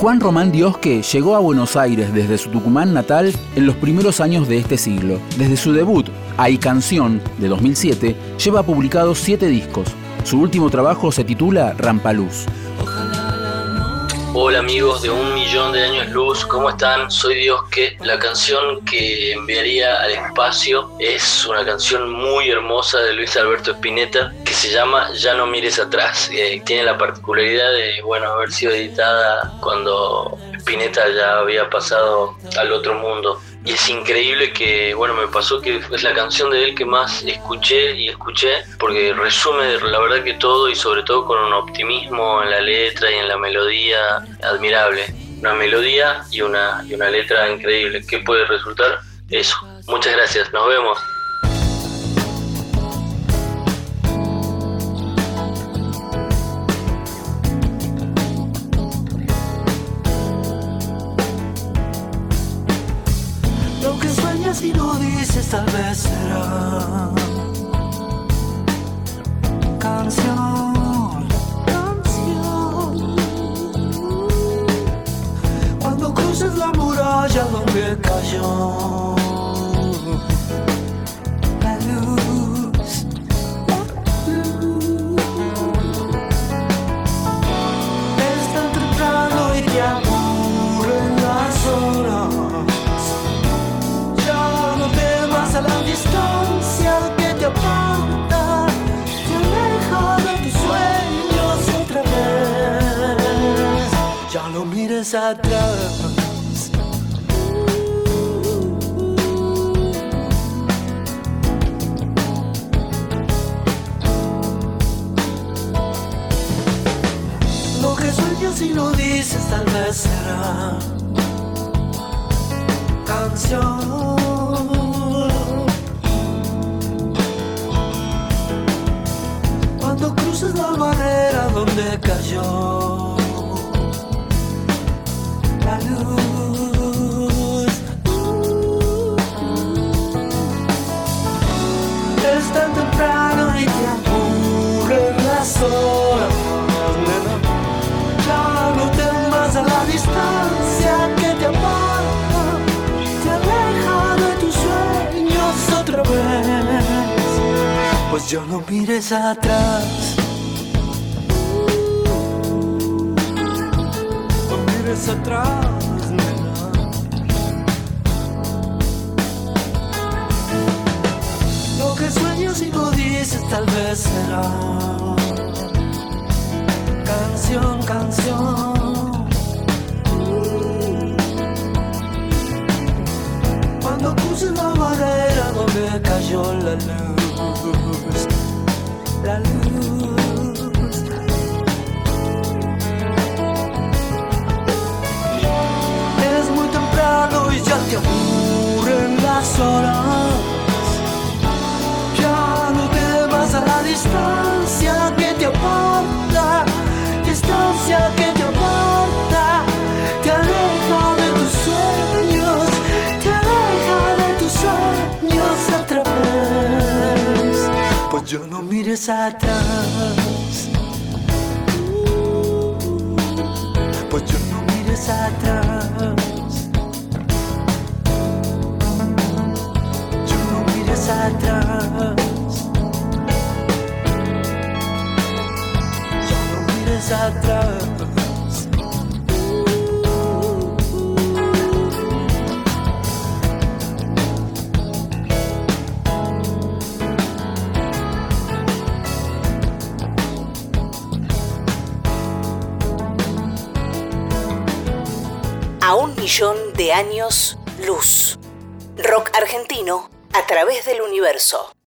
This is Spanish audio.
Juan Román Diosque llegó a Buenos Aires desde su Tucumán natal en los primeros años de este siglo. Desde su debut, Hay Canción, de 2007, lleva publicados siete discos. Su último trabajo se titula Rampaluz. Hola amigos de Un Millón de Años Luz, ¿cómo están? Soy Diosque. La canción que enviaría al espacio es una canción muy hermosa de Luis Alberto Spinetta que se llama Ya no mires atrás. Eh, tiene la particularidad de bueno, haber sido editada cuando Spinetta ya había pasado al otro mundo y es increíble que, bueno, me pasó que es la canción de él que más escuché y escuché, porque resume la verdad que todo y sobre todo con un optimismo en la letra y en la melodía admirable. Una melodía y una, y una letra increíble. ¿Qué puede resultar? Eso. Muchas gracias, nos vemos. Si lo dices tal vez será canción, canción. Cuando cruces la muralla donde cayó mires atrás. Lo que sueñas y no dices tal vez será canción. es la barrera donde cayó Pues yo no mires atrás. atrás, Lo que sueñas y no dices tal vez será canción, canción. Cuando puse la barrera donde cayó la luz, la luz. ya te aburren las horas. Ya no temas a la distancia yo no mires atrás. Pues yo no mires atrás. A un millón de años luz. Rock argentino a través del universo.